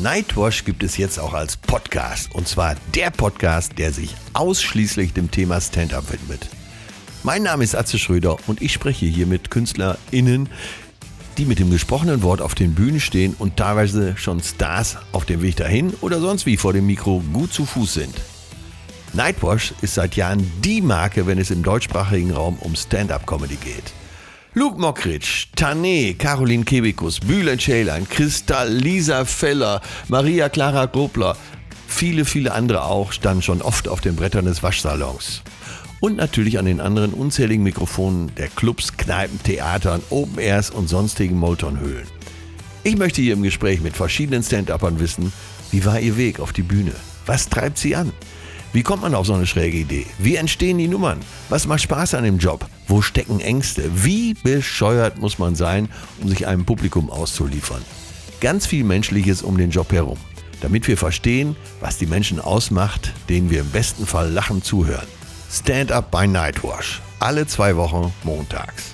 Nightwash gibt es jetzt auch als Podcast. Und zwar der Podcast, der sich ausschließlich dem Thema Stand-up widmet. Mein Name ist Atze Schröder und ich spreche hier mit KünstlerInnen, die mit dem gesprochenen Wort auf den Bühnen stehen und teilweise schon Stars auf dem Weg dahin oder sonst wie vor dem Mikro gut zu Fuß sind. Nightwash ist seit Jahren die Marke, wenn es im deutschsprachigen Raum um Stand-up-Comedy geht. Luke Mockridge, Tané, Caroline Kebekus, Bülent Ceylan, Kristall, Lisa Feller, Maria Clara Grobler, viele, viele andere auch standen schon oft auf den Brettern des Waschsalons. Und natürlich an den anderen unzähligen Mikrofonen der Clubs, Kneipen, Theatern, Open Airs und sonstigen Moltonhöhlen. Ich möchte hier im Gespräch mit verschiedenen Stand-Uppern wissen, wie war ihr Weg auf die Bühne? Was treibt sie an? Wie kommt man auf so eine schräge Idee? Wie entstehen die Nummern? Was macht Spaß an dem Job? Wo stecken Ängste? Wie bescheuert muss man sein, um sich einem Publikum auszuliefern? Ganz viel Menschliches um den Job herum, damit wir verstehen, was die Menschen ausmacht, denen wir im besten Fall lachend zuhören. Stand Up by Nightwash. Alle zwei Wochen montags.